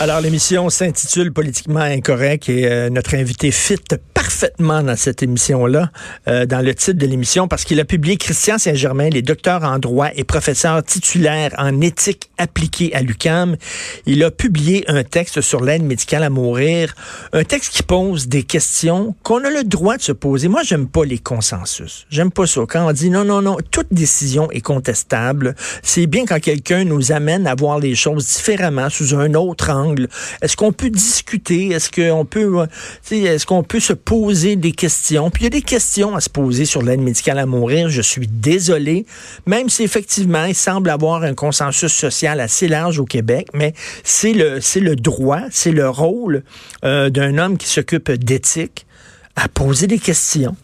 Alors, l'émission s'intitule Politiquement incorrect et euh, notre invité fit parfaitement dans cette émission-là, euh, dans le titre de l'émission, parce qu'il a publié Christian Saint-Germain, les docteurs en droit et professeur titulaire en éthique appliquée à l'UCAM. Il a publié un texte sur l'aide médicale à mourir, un texte qui pose des questions qu'on a le droit de se poser. Moi, j'aime pas les consensus. J'aime pas ça. Quand on dit non, non, non, toute décision est contestable, c'est bien quand quelqu'un nous amène à voir les choses différemment, sous un autre angle est-ce qu'on peut discuter? Est-ce qu'on peut, euh, est-ce qu'on peut se poser des questions? Puis il y a des questions à se poser sur l'aide médicale à mourir. Je suis désolé, même si effectivement il semble avoir un consensus social assez large au Québec, mais c'est le, c'est le droit, c'est le rôle euh, d'un homme qui s'occupe d'éthique à poser des questions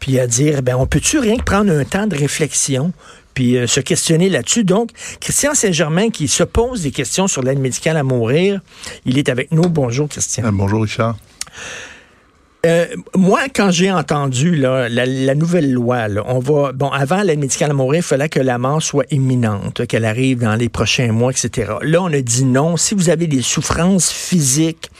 puis à dire, ben, on peut-tu rien que prendre un temps de réflexion puis euh, se questionner là-dessus? Donc, Christian Saint-Germain qui se pose des questions sur l'aide médicale à mourir, il est avec nous. Bonjour, Christian. Euh, bonjour, Richard. Euh, moi, quand j'ai entendu la, nouvelle loi, on va bon avant l'aide médicale à mourir, il fallait que la mort soit imminente, qu'elle arrive dans les prochains mois, etc. Là, on a dit non. Si vous avez des souffrances physiques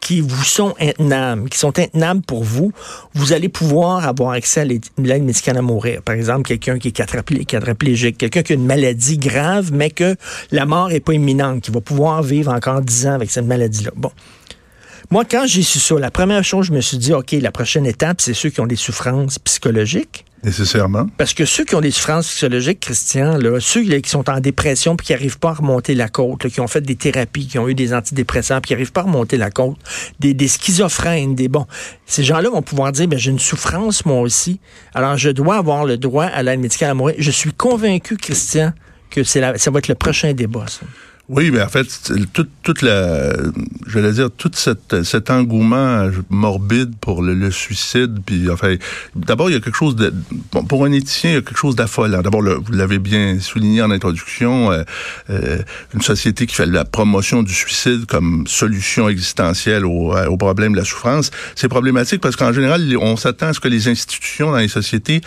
qui vous sont intenables, qui sont intenables pour vous, vous allez pouvoir avoir accès à l'aide médicale à mourir. Par exemple, quelqu'un qui est quadriplégique, quelqu'un qui a une maladie grave, mais que la mort est pas imminente, qui va pouvoir vivre encore 10 ans avec cette maladie-là. Bon. Moi, quand j'ai su ça, la première chose, je me suis dit, OK, la prochaine étape, c'est ceux qui ont des souffrances psychologiques. Nécessairement. Parce que ceux qui ont des souffrances psychologiques, Christian, là, ceux qui sont en dépression puis qui n'arrivent pas à remonter la côte, qui ont fait des thérapies, qui ont eu des antidépresseurs puis qui n'arrivent pas à remonter la côte, des, des schizophrènes, des bons. Ces gens-là vont pouvoir dire, ben, j'ai une souffrance moi aussi. Alors, je dois avoir le droit à l'aide médicale à mourir. Je suis convaincu, Christian, que c'est ça va être le prochain débat. Ça. Oui, mais en fait, toute, toute la, je vais dire, tout cette, cet engouement morbide pour le, suicide, puis enfin, d'abord, il y a quelque chose de, bon, pour un éthicien, il y a quelque chose d'affolant. D'abord, vous l'avez bien souligné en introduction, euh, euh, une société qui fait la promotion du suicide comme solution existentielle au, au problème de la souffrance, c'est problématique parce qu'en général, on s'attend à ce que les institutions dans les sociétés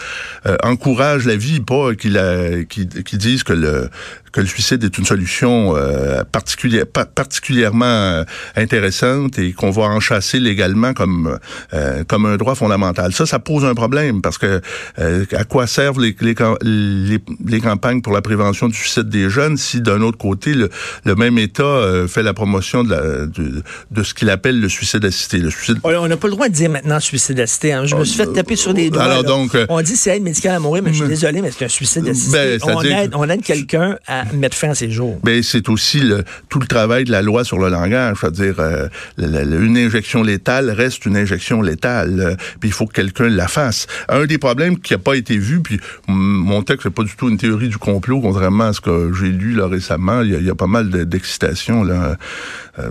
euh, encouragent la vie, pas qu'ils qu disent que le que le suicide est une solution euh, particulière, particulièrement euh, intéressante et qu'on va enchasser légalement comme euh, comme un droit fondamental. Ça, ça pose un problème parce que à quoi servent les, les, les, campagnes pour la prévention du suicide des jeunes si d'un autre côté le, le même État fait la promotion de, la, de, de ce qu'il appelle le suicide assisté. Le suicide. On n'a pas le droit de dire maintenant suicide assisté. Hein. Je me suis fait taper sur les doigts. Alors donc, on dit c'est aide médicale à mourir, mais je suis désolé, mais c'est un suicide assisté. Ben, on, aide, on aide quelqu'un à mettre fin à ses jours. Mais c'est aussi tout le travail de la loi sur le langage. C'est-à-dire, euh, une injection létale reste une injection létale. Euh, puis il faut que quelqu'un la fasse. Un des problèmes qui n'a pas été vu, puis mon texte n'est pas du tout une théorie du complot, contrairement à ce que j'ai lu là, récemment. Il y, a, pas mal d'excitation euh,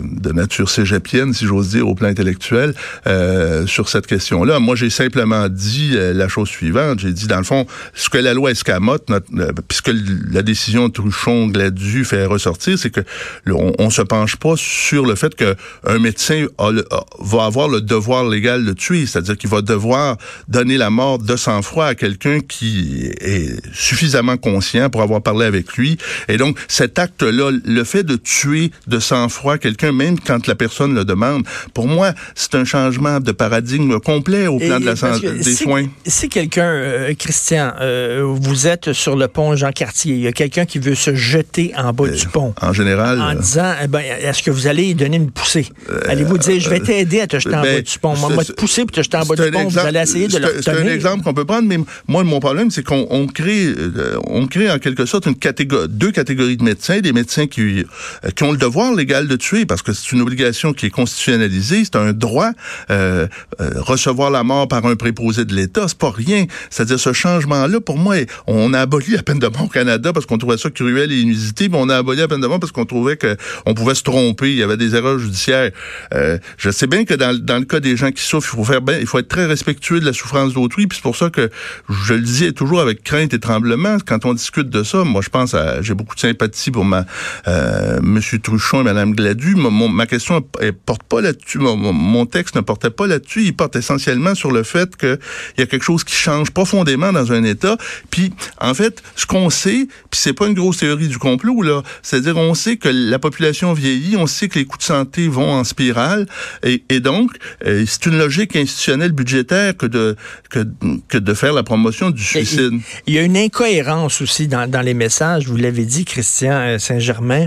de nature cégepienne, si j'ose dire, au plan intellectuel, euh, sur cette question-là. Moi, j'ai simplement dit la chose suivante. J'ai dit, dans le fond, ce que la loi escamote, puisque la décision de Truchon Gladu fait ressortir, c'est que on, on, se penche pas sur le fait que un médecin va avoir le devoir légal de tuer, c'est-à-dire qu'il va devoir donner la mort de sang-froid à quelqu'un qui est suffisamment conscient pour avoir parlé avec lui. Et donc cet acte-là, le fait de tuer de sang-froid quelqu'un, même quand la personne le demande, pour moi, c'est un changement de paradigme complet au plan de la santé, des soins. Si quelqu'un, euh, Christian, euh, vous êtes sur le pont Jean Cartier, il y a quelqu'un qui veut se jeter en bas du pont. En général. En euh, disant, eh ben, est-ce que vous allez donner une poussée? Euh, Allez-vous dire, je vais euh, t'aider à te jeter en ben, bas du pont. Moi, moi, te pousser pour te jeter en bas du pont, vous allez essayer de le C'est un exemple qu'on peut prendre, mais moi, mon problème, c'est qu'on crée, on crée en quelque sorte une catégorie, deux catégories de médecins. Des médecins qui, qui ont le devoir légal de tuer, parce que c'est une obligation qui est constitutionnalisée, c'est un droit. recevoir la mort par un préposé de l'État, c'est pas rien. C'est-à-dire, ce changement-là, pour moi, on a aboli la peine de mort au Canada parce qu'on trouvait ça cruel inusité, mais on a aboli la peine de mort parce qu'on trouvait qu'on pouvait se tromper, il y avait des erreurs judiciaires. Euh, je sais bien que dans, le cas des gens qui souffrent, il faut faire bien, il faut être très respectueux de la souffrance d'autrui, puis c'est pour ça que je le disais toujours avec crainte et tremblement quand on discute de ça. Moi, je pense j'ai beaucoup de sympathie pour ma euh, Monsieur Truchon et Madame Gladu. ma question elle porte pas là-dessus. Mon, mon, texte ne portait pas là-dessus. Il porte essentiellement sur le fait qu'il y a quelque chose qui change profondément dans un État. Puis, en fait, ce qu'on sait, puis c'est pas une grosse théorie du complot, là. C'est-à-dire, on sait que la population vieillit, on sait que les coûts de santé vont en spirale, et, et donc, euh, c'est une logique institutionnelle budgétaire que de, que, que de faire la promotion du suicide. Il, y a une incohérence aussi dans, dans les messages, vous l'avez dit, Christian euh, Saint-Germain.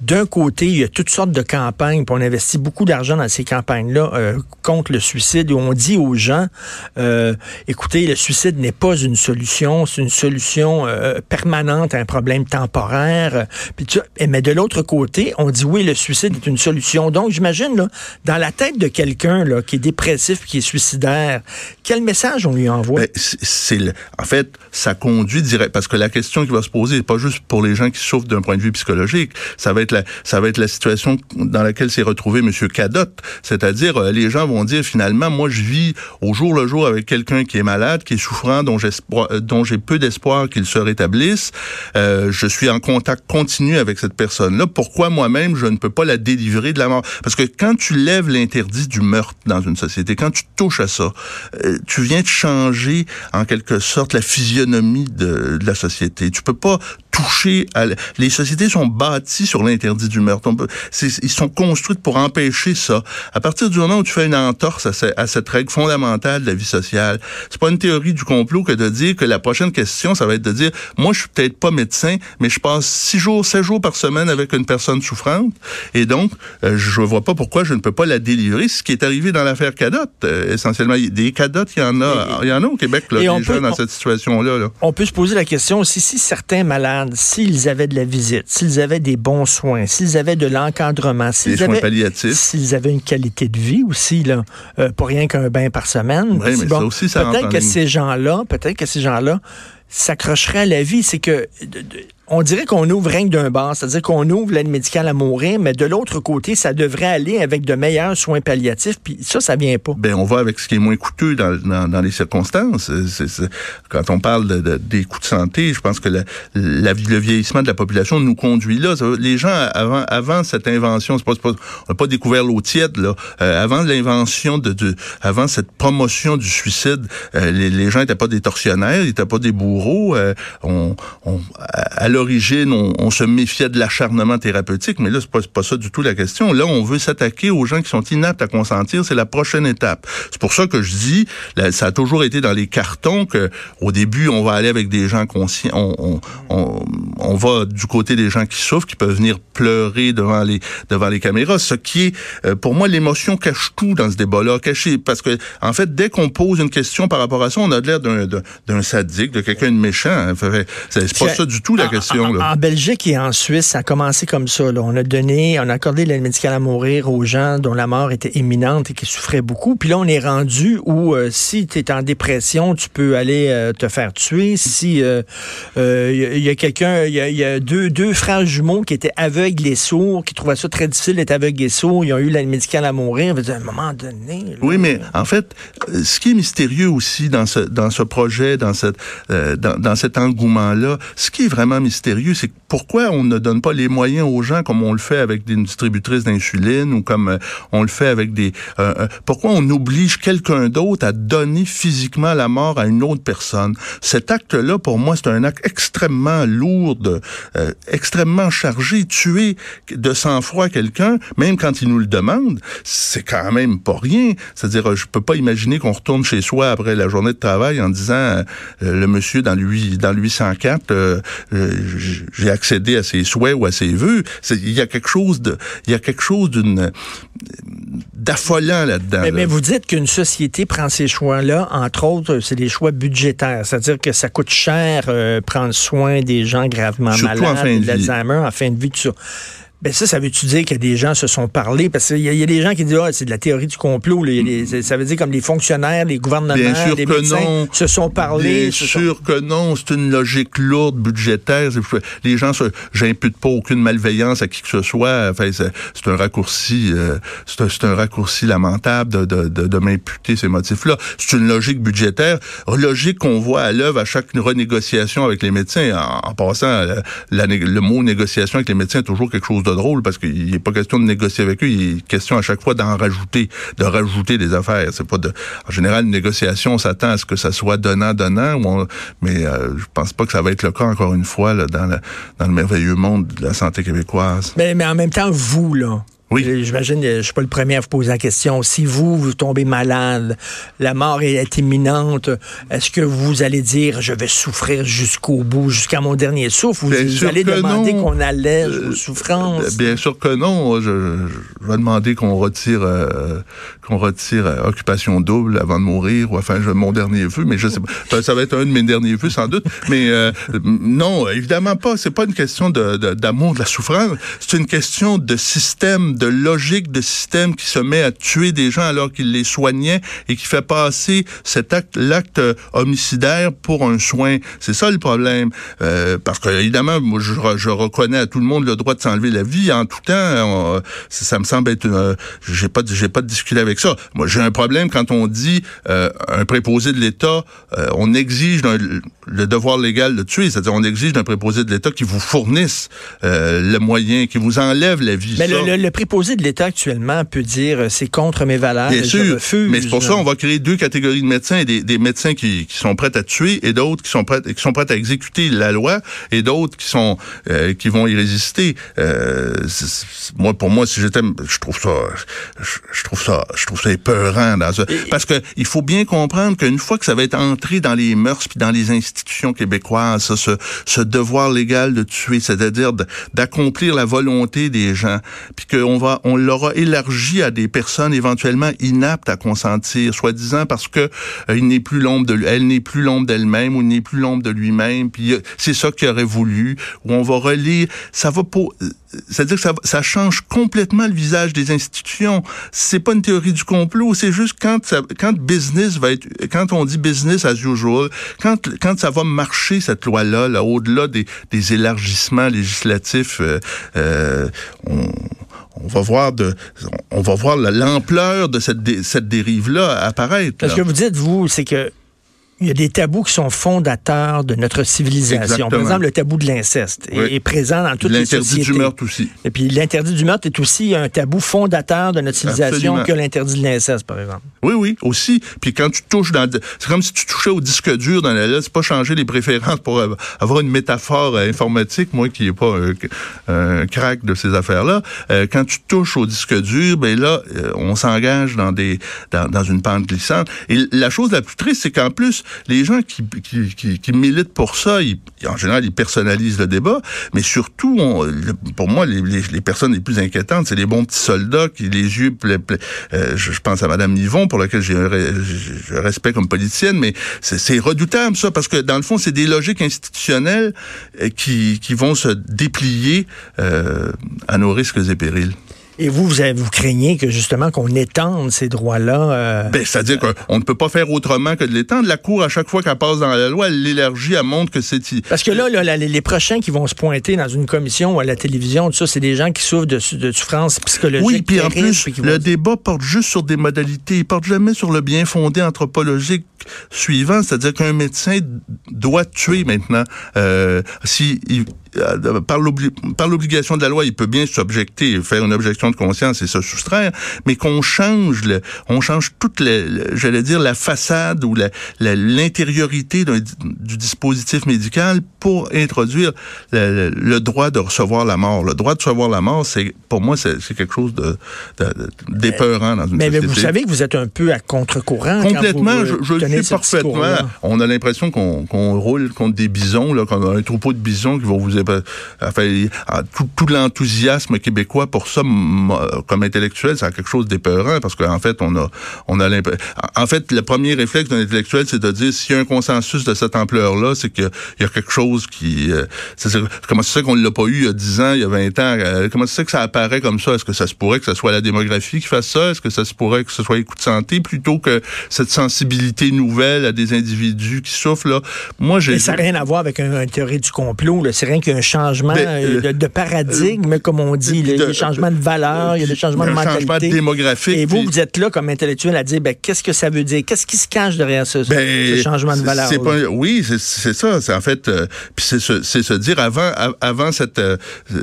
D'un côté, il y a toutes sortes de campagnes, puis on investit beaucoup d'argent dans ces campagnes-là euh, contre le suicide, où on dit aux gens, euh, écoutez, le suicide n'est pas une solution, c'est une solution euh, permanente à un problème temporaire. Puis tu, mais de l'autre côté, on dit oui, le suicide est une solution. Donc, j'imagine, là, dans la tête de quelqu'un là, qui est dépressif, qui est suicidaire, quel message on lui envoie? Ben, c'est en fait, ça conduit direct, parce que la question qui va se poser n'est pas juste pour les gens qui souffrent d'un point de vue psychologique, ça va être la, ça va être la situation dans laquelle s'est retrouvé M. Cadot, c'est-à-dire euh, les gens vont dire finalement, moi je vis au jour le jour avec quelqu'un qui est malade, qui est souffrant, dont euh, dont j'ai peu d'espoir qu'il se rétablisse. Euh, je suis en contact continu avec cette personne-là. Pourquoi moi-même je ne peux pas la délivrer de la mort? Parce que quand tu lèves l'interdit du meurtre dans une société, quand tu touches à ça, euh, tu viens de changer en quelque sorte la physionomie de, de la société. Tu peux pas toucher à... Les sociétés sont bâties sur l'interdit du meurtre. Ils sont construites pour empêcher ça. À partir du moment où tu fais une entorse à, cette règle fondamentale de la vie sociale, c'est pas une théorie du complot que de dire que la prochaine question, ça va être de dire, moi, je suis peut-être pas médecin, mais je passe six jours, sept jours par semaine avec une personne souffrante, et donc, euh, je vois pas pourquoi je ne peux pas la délivrer. Ce qui est arrivé dans l'affaire Cadotte, euh, essentiellement. Des Cadottes, il y en a, il y en a au Québec, là, des gens dans cette situation-là. Là. On peut se poser la question aussi, si certains malades s'ils avaient de la visite, s'ils avaient des bons soins, s'ils avaient de l'encadrement, s'ils avaient, s'ils avaient une qualité de vie aussi, là, euh, pour rien qu'un bain par semaine. peut-être que ces gens-là, peut-être que ces gens-là s'accrocheraient à la vie. C'est que on dirait qu'on ouvre rien que d'un bar, c'est-à-dire qu'on ouvre l'aide médicale à mourir, mais de l'autre côté, ça devrait aller avec de meilleurs soins palliatifs, puis ça, ça vient pas. Ben, on va avec ce qui est moins coûteux dans, dans, les circonstances. quand on parle de, des coûts de santé, je pense que la, la, le vieillissement de la population nous conduit là. Les gens, avant, avant cette invention, pas, pas, on n'a pas découvert l'eau tiède, là. Euh, avant l'invention de, de, avant cette promotion du suicide, euh, les, les, gens n'étaient pas des tortionnaires, ils n'étaient pas des bourreaux. Euh, on, on, à l'origine, on, se méfiait de l'acharnement thérapeutique, mais là, c'est pas, pas ça du tout la question. Là, on veut s'attaquer aux gens qui sont inaptes à consentir. C'est la prochaine étape. C'est pour ça que je dis, ça a toujours été dans les cartons que, au début, on va aller avec des gens conscients. On, on, on, va du côté des gens qui souffrent, qui peuvent venir pleurer devant les devant les caméras. Ce qui est, euh, pour moi, l'émotion cache tout dans ce débat-là, caché parce que, en fait, dès qu'on pose une question par rapport à ça, on a l'air d'un d'un sadique, de quelqu'un de méchant. Hein. C'est pas ça du tout la question. En, Belgique et en Suisse, ça a commencé comme ça. On a donné, on a accordé l'aide médicale à mourir aux gens dont la mort était imminente et qui souffraient beaucoup. Puis là, on est rendu où euh, si tu es en dépression, tu peux aller euh, te faire tuer. Si il euh, y, a, quelqu'un, il y a, deux, deux frères jumeaux qui étaient aveugles et sourds, qui trouvaient ça très difficile d'être aveugles et sourds, ils ont eu l'aide médicale à mourir. À un moment donné. oui, mais en fait, ce qui est mystérieux aussi dans ce dans ce projet, dans cette dans, dans cet engouement-là, ce qui est vraiment mystérieux c'est pourquoi on ne donne pas les moyens aux gens comme on le fait avec des distributrices d'insuline ou comme euh, on le fait avec des... Euh, euh, pourquoi on oblige quelqu'un d'autre à donner physiquement la mort à une autre personne? Cet acte-là, pour moi, c'est un acte extrêmement lourd, extrêmement chargé. Tuer de sang-froid quelqu'un, même quand il nous le demande, c'est quand même pas rien. C'est-à-dire, je peux pas imaginer qu'on retourne chez soi après la journée de travail en disant, le monsieur dans, lui, dans 804, j'ai accédé à ses souhaits ou à ses vœux. Il y a quelque chose de, il y a quelque chose d'une d'affolant là-dedans. Mais, vous dites qu'une société prend ces choix-là, entre autres, c'est des choix budgétaires, c'est-à-dire que ça coûte cher euh, prendre soin des gens gravement malades, en fin de l'Alzheimer, en fin de vie, tout ça. Ben ça, ça veut-tu dire que des gens se sont parlé? Parce qu'il y, y, a des gens qui disent, ah, c'est de la théorie du complot. ça veut dire comme les fonctionnaires, les gouvernements, les médecins se sont parlé. Bien sûr que non. C'est une logique lourde, budgétaire. Les gens, j'impute pas aucune malveillance à qui que ce soit. Enfin, c'est un raccourci, euh, c'est un, raccourci lamentable de, de, de, de m'imputer ces motifs-là. C'est une logique budgétaire, logique qu'on voit à l'œuvre à chaque renégociation avec les médecins. En, passant, la, le mot négociation avec les médecins est toujours quelque chose de drôle parce qu'il n'est pas question de négocier avec eux, il est question à chaque fois d'en rajouter, de rajouter des affaires. C'est pas de, en général, une négociation, on s'attend à ce que ça soit donnant-donnant, mais euh, je pense pas que ça va être le cas encore une fois là, dans, dans le merveilleux monde de la santé québécoise. Mais, mais en même temps, vous, là, oui. J'imagine, je suis pas le premier à vous poser la question. Si vous, vous tombez malade, la mort est imminente, est-ce que vous allez dire, je vais souffrir jusqu'au bout, jusqu'à mon dernier souffle, ou vous allez demander qu'on allège vos euh, souffrances? Bien sûr que non. Je, vais demander qu'on retire, euh, qu'on retire euh, occupation double avant de mourir, ou enfin, mon dernier vœu, mais je sais pas. Ça va être un de mes derniers vœux, sans doute. Mais non, évidemment pas. C'est pas une question d'amour de, d'amour de la souffrance. C'est une question de système de logique de système qui se met à tuer des gens alors qu'il les soignait et qui fait passer cet acte, l'acte homicidaire pour un soin. C'est ça le problème. Euh, parce que évidemment, moi, je, je, reconnais à tout le monde le droit de s'enlever la vie en tout temps. ça, me semble être, euh, j'ai pas, j'ai pas de discuter avec ça. Moi, j'ai un problème quand on dit euh, un préposé de l'État, euh, on exige le devoir légal de tuer, c'est-à-dire on exige d'un préposé de l'État qui vous fournisse le moyen, qui vous enlève la vie. Mais le, le, le préposé de l'État actuellement peut dire euh, c'est contre mes valeurs. Bien sûr, mais c'est pour ça qu'on va créer deux catégories de médecins, des, des médecins qui, qui, sont prêts à tuer et d'autres qui sont prêts qui sont prêts à exécuter la loi et d'autres qui sont euh, qui vont y résister. Euh, moi, pour moi, si j'étais, je trouve ça, je, trouve ça, je trouve ça épeurant dans ça, parce que il faut bien comprendre qu'une fois que ça va être entré dans les mœurs puis dans les institutions québécoises, ça, ce, ce devoir légal de tuer, c'est-à-dire d'accomplir la volonté des gens, puis qu'on va, on l'aura élargi à des personnes éventuellement inaptes à consentir, soi-disant parce que euh, il n'est plus l'ombre de, elle n'est plus l'ombre d'elle-même ou il n'est plus l'ombre de lui-même. Puis euh, c'est ça qu'il aurait voulu. Ou on va relire, ça va pour, euh, c'est-à-dire que ça, ça, change complètement le visage des institutions. C'est pas une théorie du complot, c'est juste quand ça, quand business va être, quand on dit business as usual, quand quand ça va marcher cette loi-là, là, au-delà des, des élargissements législatifs, euh, on, on va voir de, on va voir l'ampleur de cette, cette dérive-là apparaître. Ce que vous dites, vous, c'est que il y a des tabous qui sont fondateurs de notre civilisation. Par exemple, le tabou de l'inceste est, présent dans toutes les sociétés. L'interdit du meurtre aussi. Et puis l'interdit du meurtre est aussi un tabou fondateur de notre civilisation que l'interdit de l'inceste, par exemple. Oui, oui, aussi. Puis quand tu touches dans... C'est comme si tu touchais au disque dur dans la lettre. C'est pas changer les préférences pour avoir une métaphore euh, informatique, moi qui n'ai pas un, crack de ces affaires-là. Euh, quand tu touches au disque dur, ben là, euh, on s'engage dans des dans, dans une pente glissante. Et la chose la plus triste, c'est qu'en plus, les gens qui, qui, qui, militent pour ça, ils, en général, ils personnalisent le débat, mais surtout, pour moi, les, les, personnes les plus inquiétantes, c'est les bons petits soldats qui, les yeux, euh, je, pense à Madame Yvon, pour laquelle j'ai un, respect comme politicienne, mais c'est redoutable, ça, parce que dans le fond, c'est des logiques institutionnelles euh, qui, qui vont se déplier euh, à nos risques et périls. Et vous, vous, avez, vous craignez que justement qu'on étende ces droits-là? Euh, ben, C'est-à-dire qu'on ne peut pas faire autrement que de l'étendre. La Cour, à chaque fois qu'elle passe dans la loi, elle l'élargit, elle montre que c'est... Parce que là, là, les prochains qui vont se pointer dans une commission ou à la télévision, tout ça, c'est des gens qui souffrent de, de souffrance psychologique. Oui, puis en plus, le débat porte juste sur des modalités. Il porte jamais sur le bien fondé anthropologique suivant, c'est-à-dire qu'un médecin doit tuer maintenant. Euh, si il, euh, par l'obligation de la loi, il peut bien s'objecter, faire une objection de conscience et se soustraire, mais qu'on change, le, on change toute, j'allais dire, la façade ou l'intériorité du dispositif médical pour introduire le, droit de recevoir la mort. Le droit de recevoir la mort, c'est pour moi, c'est quelque chose de d'épeurant dans une mais, société. Mais vous savez que vous êtes un peu à contre-courant. Complètement, je, je le suis parfaitement. On a l'impression qu'on roule contre des bisons, là, comme un troupeau de bisons qui vont vous enfin, tout, tout l'enthousiasme québécois pour ça, comme intellectuel, c'est quelque chose d'épeurant parce qu'en fait, on a, on a En fait, le premier réflexe d'un intellectuel, c'est de dire s'il y a un consensus de cette ampleur-là, c'est qu'il y a quelque chose qui. Euh, comment c'est ça qu'on l'a pas eu il y a 10 ans, il y a 20 ans? Euh, comment c'est que ça apparaît comme ça? Est-ce que ça se pourrait que ce soit la démographie qui fasse ça? Est-ce que ça se pourrait que ce soit les coûts de santé plutôt que cette sensibilité nouvelle à des individus qui souffrent? Là? Moi, j'ai. Mais ça n'a rien à voir avec une théorie du complot. C'est rien qu'un un changement Ben, de, de paradigme, euh, comme on dit. Il y a des changements de valeurs, il y a des changements de mentalité. changement démographique. Et vous, puis- vous êtes là comme intellectuel à dire, ben, qu'est-ce que ça veut dire? Qu'est-ce qui se cache derrière ce, ce Ben, changement de valeur? c'est pas oui, c'est- ça. C'est en fait, euh, puis c'est se, dire avant, av- avant cette euh,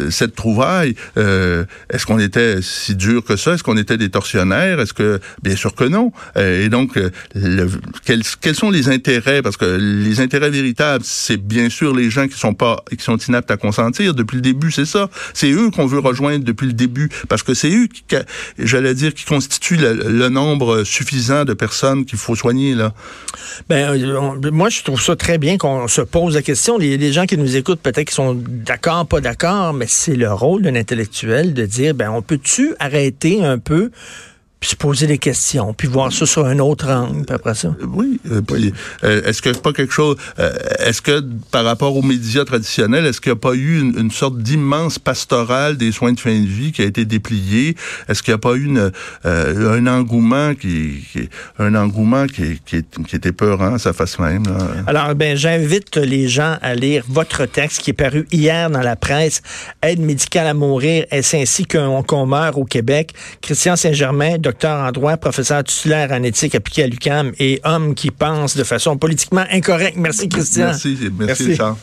cette trouvaille, euh, est-ce qu'on était si dur que ça? Est-ce qu'on était des tortionnaires? Est-ce que bien sûr que non. Et donc, le- quels, quels sont les intérêts? Parce que les intérêts véritables, c'est bien sûr les gens qui sont pas, qui sont à consentir. Depuis le début, c'est ça. C'est eux qu'on veut rejoindre depuis le début, parce que c'est eux qui, j'allais dire, qui constituent le, nombre suffisant de personnes qu'il faut soigner là. Ben, euh, on- moi, je trouve ça très bien qu'on se pose la question. Les, les gens qui nous écoutent, peut-être qu'ils sont d'accord, pas d'accord, mais c'est le rôle d'un intellectuel de dire, ben, on peut-tu arrêter un peu, puis se poser des questions, puis voir ça sur un autre angle, puis après ça? Oui. euh, puis, euh, est-ce que pas quelque chose euh, Est-ce que par rapport aux médias traditionnels, est-ce qu'il n'y a pas eu une, une sorte d'immense pastorale des soins de fin de vie qui a été dépliée Est-ce qu'il n'y a pas eu une, euh, un engouement qui, qui un engouement qui, qui, est- qui était peurant à sa face même là? Alors, ben, j'invite les gens à lire votre texte qui est paru hier dans la presse, Aide médicale à mourir, est-ce ainsi qu'on qu'on meurt au Québec? Christian Saint-Germain, docteur en droit, professeur titulaire en éthique appliquée à l'UQAM et homme qui pense de façon politiquement incorrecte. Merci, Christian. Merci, merci, Merci. Richard.